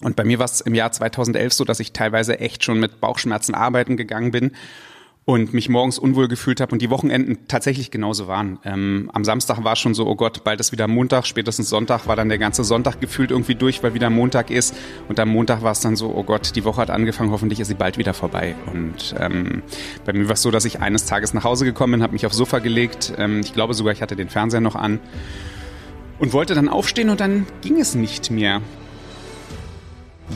Und bei mir war es im Jahr 2011 so, dass ich teilweise echt schon mit Bauchschmerzen arbeiten gegangen bin und mich morgens unwohl gefühlt habe und die Wochenenden tatsächlich genauso waren. Ähm, am Samstag war es schon so, oh Gott, bald ist wieder Montag, spätestens Sonntag war dann der ganze Sonntag gefühlt irgendwie durch, weil wieder Montag ist. Und am Montag war es dann so, oh Gott, die Woche hat angefangen, hoffentlich ist sie bald wieder vorbei. Und ähm, bei mir war es so, dass ich eines Tages nach Hause gekommen bin, habe mich aufs Sofa gelegt. Ähm, ich glaube sogar, ich hatte den Fernseher noch an und wollte dann aufstehen und dann ging es nicht mehr.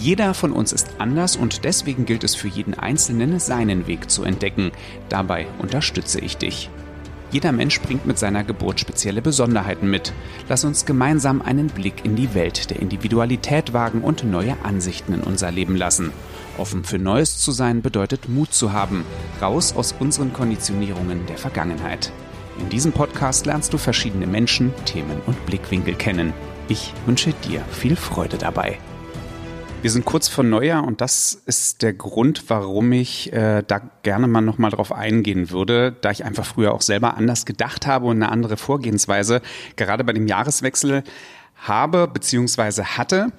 Jeder von uns ist anders und deswegen gilt es für jeden Einzelnen, seinen Weg zu entdecken. Dabei unterstütze ich dich. Jeder Mensch bringt mit seiner Geburt spezielle Besonderheiten mit. Lass uns gemeinsam einen Blick in die Welt der Individualität wagen und neue Ansichten in unser Leben lassen. Offen für Neues zu sein bedeutet Mut zu haben, raus aus unseren Konditionierungen der Vergangenheit. In diesem Podcast lernst du verschiedene Menschen, Themen und Blickwinkel kennen. Ich wünsche dir viel Freude dabei. Wir sind kurz vor Neujahr und das ist der Grund, warum ich äh, da gerne mal nochmal drauf eingehen würde, da ich einfach früher auch selber anders gedacht habe und eine andere Vorgehensweise gerade bei dem Jahreswechsel habe bzw. hatte.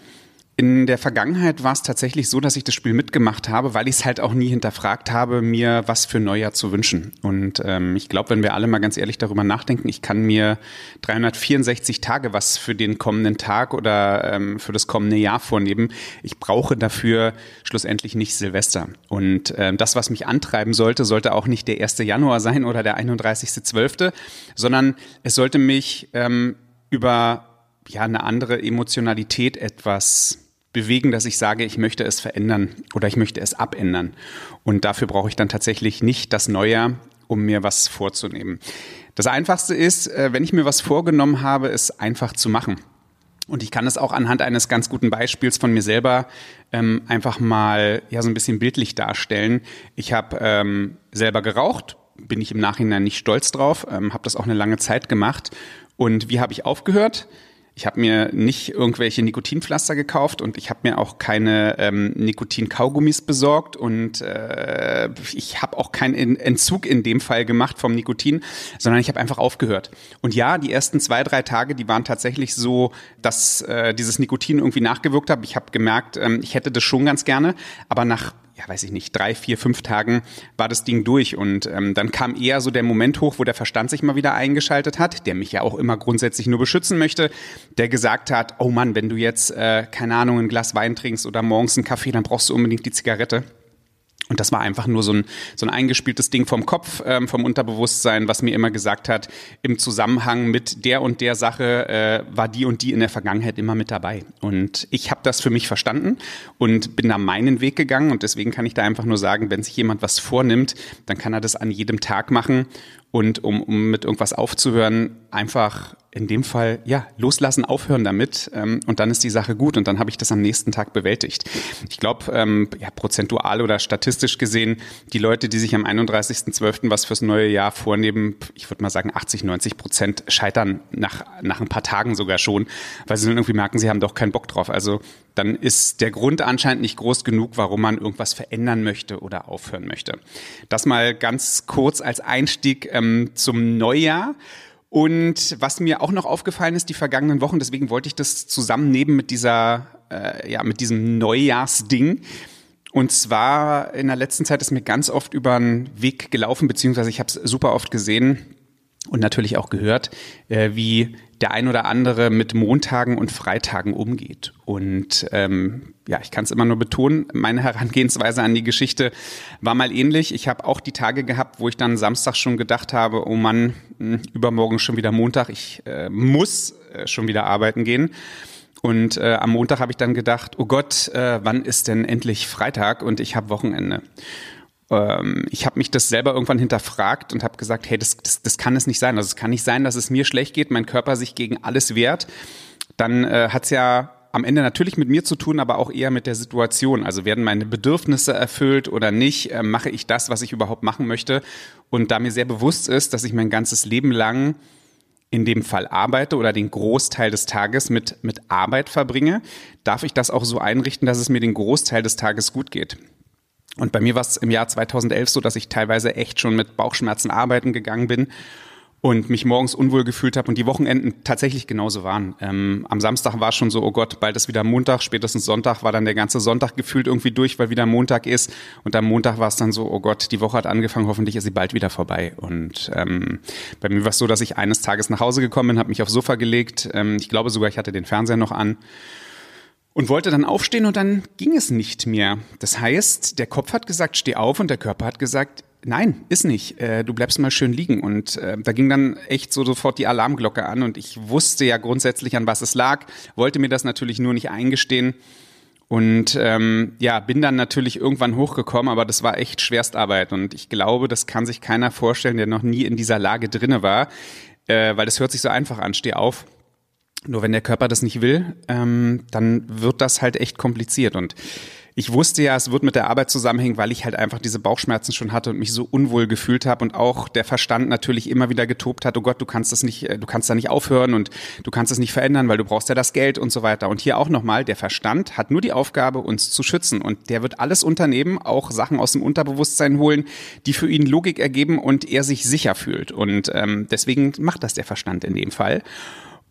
In der Vergangenheit war es tatsächlich so, dass ich das Spiel mitgemacht habe, weil ich es halt auch nie hinterfragt habe, mir was für Neujahr zu wünschen. Und ähm, ich glaube, wenn wir alle mal ganz ehrlich darüber nachdenken, ich kann mir 364 Tage was für den kommenden Tag oder ähm, für das kommende Jahr vornehmen. Ich brauche dafür schlussendlich nicht Silvester. Und ähm, das, was mich antreiben sollte, sollte auch nicht der 1. Januar sein oder der 31.12., sondern es sollte mich ähm, über ja, eine andere Emotionalität etwas bewegen, dass ich sage, ich möchte es verändern oder ich möchte es abändern. Und dafür brauche ich dann tatsächlich nicht das Neue, um mir was vorzunehmen. Das Einfachste ist, äh, wenn ich mir was vorgenommen habe, es einfach zu machen. Und ich kann es auch anhand eines ganz guten Beispiels von mir selber ähm, einfach mal ja so ein bisschen bildlich darstellen. Ich habe ähm, selber geraucht, bin ich im Nachhinein nicht stolz drauf, ähm, habe das auch eine lange Zeit gemacht. Und wie habe ich aufgehört? Ich habe mir nicht irgendwelche Nikotinpflaster gekauft und ich habe mir auch keine ähm, Nikotin-Kaugummis besorgt und äh, ich habe auch keinen Entzug in dem Fall gemacht vom Nikotin, sondern ich habe einfach aufgehört. Und ja, die ersten zwei, drei Tage, die waren tatsächlich so, dass äh, dieses Nikotin irgendwie nachgewirkt hat. Ich habe gemerkt, ähm, ich hätte das schon ganz gerne, aber nach ja, weiß ich nicht, drei, vier, fünf Tagen war das Ding durch. Und ähm, dann kam eher so der Moment hoch, wo der Verstand sich mal wieder eingeschaltet hat, der mich ja auch immer grundsätzlich nur beschützen möchte, der gesagt hat, oh Mann, wenn du jetzt, äh, keine Ahnung, ein Glas Wein trinkst oder morgens einen Kaffee, dann brauchst du unbedingt die Zigarette. Und das war einfach nur so ein, so ein eingespieltes Ding vom Kopf, ähm, vom Unterbewusstsein, was mir immer gesagt hat, im Zusammenhang mit der und der Sache äh, war die und die in der Vergangenheit immer mit dabei. Und ich habe das für mich verstanden und bin da meinen Weg gegangen. Und deswegen kann ich da einfach nur sagen, wenn sich jemand was vornimmt, dann kann er das an jedem Tag machen. Und um, um mit irgendwas aufzuhören, einfach in dem Fall, ja, loslassen, aufhören damit ähm, und dann ist die Sache gut und dann habe ich das am nächsten Tag bewältigt. Ich glaube, ähm, ja, prozentual oder statistisch gesehen, die Leute, die sich am 31.12. was fürs neue Jahr vornehmen, ich würde mal sagen 80, 90 Prozent scheitern nach, nach ein paar Tagen sogar schon, weil sie dann irgendwie merken, sie haben doch keinen Bock drauf. Also dann ist der Grund anscheinend nicht groß genug, warum man irgendwas verändern möchte oder aufhören möchte. Das mal ganz kurz als Einstieg ähm, zum Neujahr. Und was mir auch noch aufgefallen ist die vergangenen Wochen, deswegen wollte ich das zusammennehmen mit dieser, äh, ja, mit diesem Neujahrsding. Und zwar in der letzten Zeit ist mir ganz oft über den Weg gelaufen, beziehungsweise ich habe es super oft gesehen und natürlich auch gehört, äh, wie der ein oder andere mit Montagen und Freitagen umgeht. Und ähm, ja, ich kann es immer nur betonen, meine Herangehensweise an die Geschichte war mal ähnlich. Ich habe auch die Tage gehabt, wo ich dann Samstag schon gedacht habe, oh Mann, hm, übermorgen schon wieder Montag, ich äh, muss äh, schon wieder arbeiten gehen. Und äh, am Montag habe ich dann gedacht, oh Gott, äh, wann ist denn endlich Freitag und ich habe Wochenende ähm, ich habe mich das selber irgendwann hinterfragt und habe gesagt, hey, das, das, das kann es nicht sein. Also es kann nicht sein, dass es mir schlecht geht, mein Körper sich gegen alles wehrt. Dann äh, hat es ja am Ende natürlich mit mir zu tun, aber auch eher mit der Situation. Also werden meine Bedürfnisse erfüllt oder nicht? Äh, mache ich das, was ich überhaupt machen möchte? Und da mir sehr bewusst ist, dass ich mein ganzes Leben lang in dem Fall arbeite oder den Großteil des Tages mit, mit Arbeit verbringe, darf ich das auch so einrichten, dass es mir den Großteil des Tages gut geht. Und bei mir war es im Jahr 2011 so, dass ich teilweise echt schon mit Bauchschmerzen arbeiten gegangen bin und mich morgens unwohl gefühlt habe und die Wochenenden tatsächlich genauso waren. Ähm, am Samstag war es schon so, oh Gott, bald ist wieder Montag, spätestens Sonntag war dann der ganze Sonntag gefühlt irgendwie durch, weil wieder Montag ist. Und am Montag war es dann so, oh Gott, die Woche hat angefangen, hoffentlich ist sie bald wieder vorbei. Und ähm, bei mir war es so, dass ich eines Tages nach Hause gekommen bin, habe mich aufs Sofa gelegt. Ähm, ich glaube sogar, ich hatte den Fernseher noch an und wollte dann aufstehen und dann ging es nicht mehr. Das heißt, der Kopf hat gesagt, steh auf und der Körper hat gesagt, Nein, ist nicht. Äh, du bleibst mal schön liegen. Und äh, da ging dann echt so sofort die Alarmglocke an. Und ich wusste ja grundsätzlich, an was es lag, wollte mir das natürlich nur nicht eingestehen. Und ähm, ja, bin dann natürlich irgendwann hochgekommen, aber das war echt Schwerstarbeit. Und ich glaube, das kann sich keiner vorstellen, der noch nie in dieser Lage drinne war, äh, weil das hört sich so einfach an. Steh auf. Nur wenn der Körper das nicht will, ähm, dann wird das halt echt kompliziert. Und ich wusste ja, es wird mit der Arbeit zusammenhängen, weil ich halt einfach diese Bauchschmerzen schon hatte und mich so unwohl gefühlt habe und auch der Verstand natürlich immer wieder getobt hat, oh Gott, du kannst das nicht, äh, du kannst da nicht aufhören und du kannst es nicht verändern, weil du brauchst ja das Geld und so weiter. Und hier auch nochmal, der Verstand hat nur die Aufgabe, uns zu schützen und der wird alles unternehmen, auch Sachen aus dem Unterbewusstsein holen, die für ihn Logik ergeben und er sich sicher fühlt. Und ähm, deswegen macht das der Verstand in dem Fall.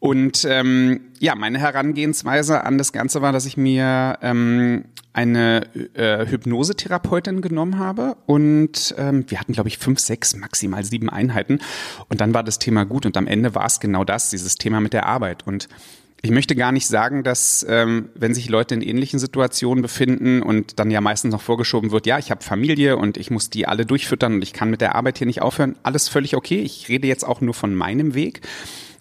Und ähm, ja, meine Herangehensweise an das Ganze war, dass ich mir ähm, eine äh, Hypnosetherapeutin genommen habe und ähm, wir hatten, glaube ich, fünf, sechs, maximal sieben Einheiten. Und dann war das Thema gut und am Ende war es genau das, dieses Thema mit der Arbeit. Und ich möchte gar nicht sagen, dass ähm, wenn sich Leute in ähnlichen Situationen befinden und dann ja meistens noch vorgeschoben wird, ja, ich habe Familie und ich muss die alle durchfüttern und ich kann mit der Arbeit hier nicht aufhören, alles völlig okay. Ich rede jetzt auch nur von meinem Weg.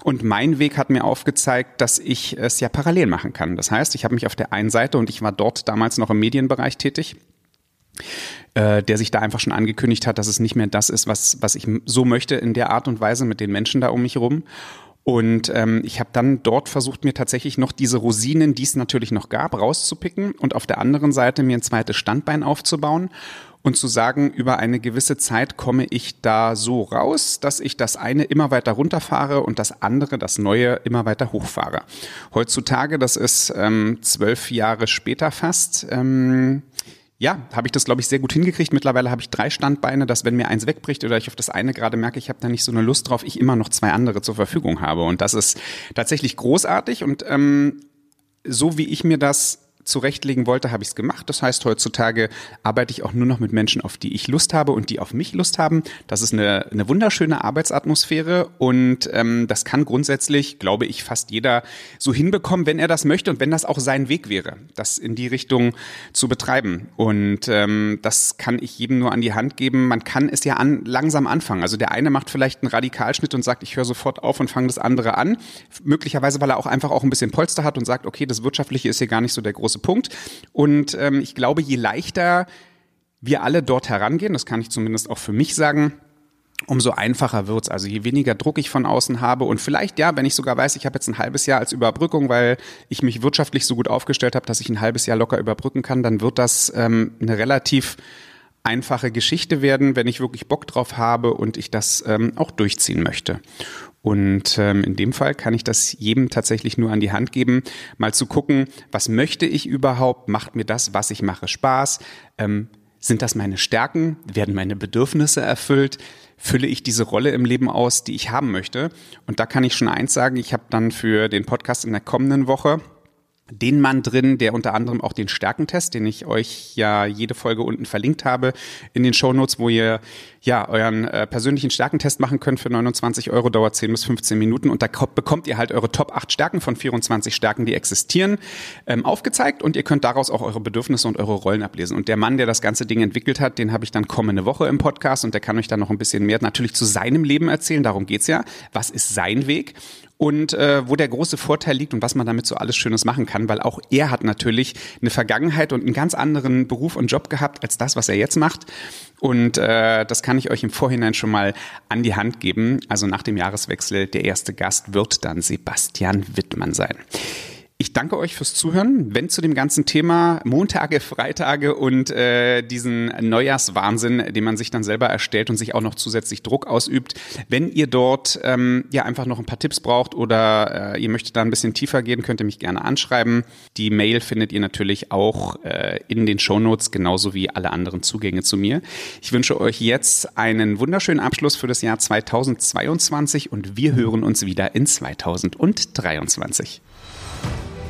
Und mein Weg hat mir aufgezeigt, dass ich es ja parallel machen kann. Das heißt, ich habe mich auf der einen Seite und ich war dort damals noch im Medienbereich tätig, äh, der sich da einfach schon angekündigt hat, dass es nicht mehr das ist, was, was ich so möchte in der Art und Weise mit den Menschen da um mich herum. Und ähm, ich habe dann dort versucht, mir tatsächlich noch diese Rosinen, die es natürlich noch gab, rauszupicken und auf der anderen Seite mir ein zweites Standbein aufzubauen und zu sagen, über eine gewisse Zeit komme ich da so raus, dass ich das eine immer weiter runterfahre und das andere, das neue, immer weiter hochfahre. Heutzutage, das ist ähm, zwölf Jahre später fast, ähm, ja, habe ich das, glaube ich, sehr gut hingekriegt. Mittlerweile habe ich drei Standbeine, dass wenn mir eins wegbricht oder ich auf das eine gerade merke, ich habe da nicht so eine Lust drauf, ich immer noch zwei andere zur Verfügung habe. Und das ist tatsächlich großartig. Und ähm, so wie ich mir das zurechtlegen wollte, habe ich es gemacht. Das heißt, heutzutage arbeite ich auch nur noch mit Menschen, auf die ich Lust habe und die auf mich Lust haben. Das ist eine, eine wunderschöne Arbeitsatmosphäre und ähm, das kann grundsätzlich, glaube ich, fast jeder so hinbekommen, wenn er das möchte und wenn das auch sein Weg wäre, das in die Richtung zu betreiben. Und ähm, das kann ich jedem nur an die Hand geben. Man kann es ja an, langsam anfangen. Also der eine macht vielleicht einen Radikalschnitt und sagt, ich höre sofort auf und fange das andere an. Möglicherweise, weil er auch einfach auch ein bisschen Polster hat und sagt, okay, das Wirtschaftliche ist hier gar nicht so der große große Punkt. Und ähm, ich glaube, je leichter wir alle dort herangehen, das kann ich zumindest auch für mich sagen, umso einfacher wird's. Also je weniger Druck ich von außen habe und vielleicht, ja, wenn ich sogar weiß, ich habe jetzt ein halbes Jahr als Überbrückung, weil ich mich wirtschaftlich so gut aufgestellt habe, dass ich ein halbes Jahr locker überbrücken kann, dann wird das ähm, eine relativ einfache Geschichte werden, wenn ich wirklich Bock drauf habe und ich das ähm, auch durchziehen möchte. Und ähm, in dem Fall kann ich das jedem tatsächlich nur an die Hand geben, mal zu gucken, was möchte ich überhaupt? Macht mir das, was ich mache, Spaß? Ähm, sind das meine Stärken? Werden meine Bedürfnisse erfüllt? Fülle ich diese Rolle im Leben aus, die ich haben möchte? Und da kann ich schon eins sagen, ich habe dann für den Podcast in der kommenden Woche den Mann drin, der unter anderem auch den Stärkentest, den ich euch ja jede Folge unten verlinkt habe in den Shownotes, wo ihr ja euren äh, persönlichen Stärkentest machen könnt für 29 Euro, dauert 10 bis 15 Minuten und da bekommt ihr halt eure Top 8 Stärken von 24 Stärken, die existieren, ähm, aufgezeigt und ihr könnt daraus auch eure Bedürfnisse und eure Rollen ablesen. Und der Mann, der das ganze Ding entwickelt hat, den habe ich dann kommende Woche im Podcast und der kann euch dann noch ein bisschen mehr natürlich zu seinem Leben erzählen, darum geht's ja. Was ist sein Weg? Und äh, wo der große Vorteil liegt und was man damit so alles Schönes machen kann, weil auch er hat natürlich eine Vergangenheit und einen ganz anderen Beruf und Job gehabt als das, was er jetzt macht. Und äh, das kann ich euch im Vorhinein schon mal an die Hand geben. Also nach dem Jahreswechsel, der erste Gast wird dann Sebastian Wittmann sein. Ich danke euch fürs Zuhören. Wenn zu dem ganzen Thema Montage, Freitage und äh, diesen Neujahrswahnsinn, den man sich dann selber erstellt und sich auch noch zusätzlich Druck ausübt, wenn ihr dort ähm, ja einfach noch ein paar Tipps braucht oder äh, ihr möchtet da ein bisschen tiefer gehen, könnt ihr mich gerne anschreiben. Die Mail findet ihr natürlich auch äh, in den Shownotes, genauso wie alle anderen Zugänge zu mir. Ich wünsche euch jetzt einen wunderschönen Abschluss für das Jahr 2022 und wir hören uns wieder in 2023.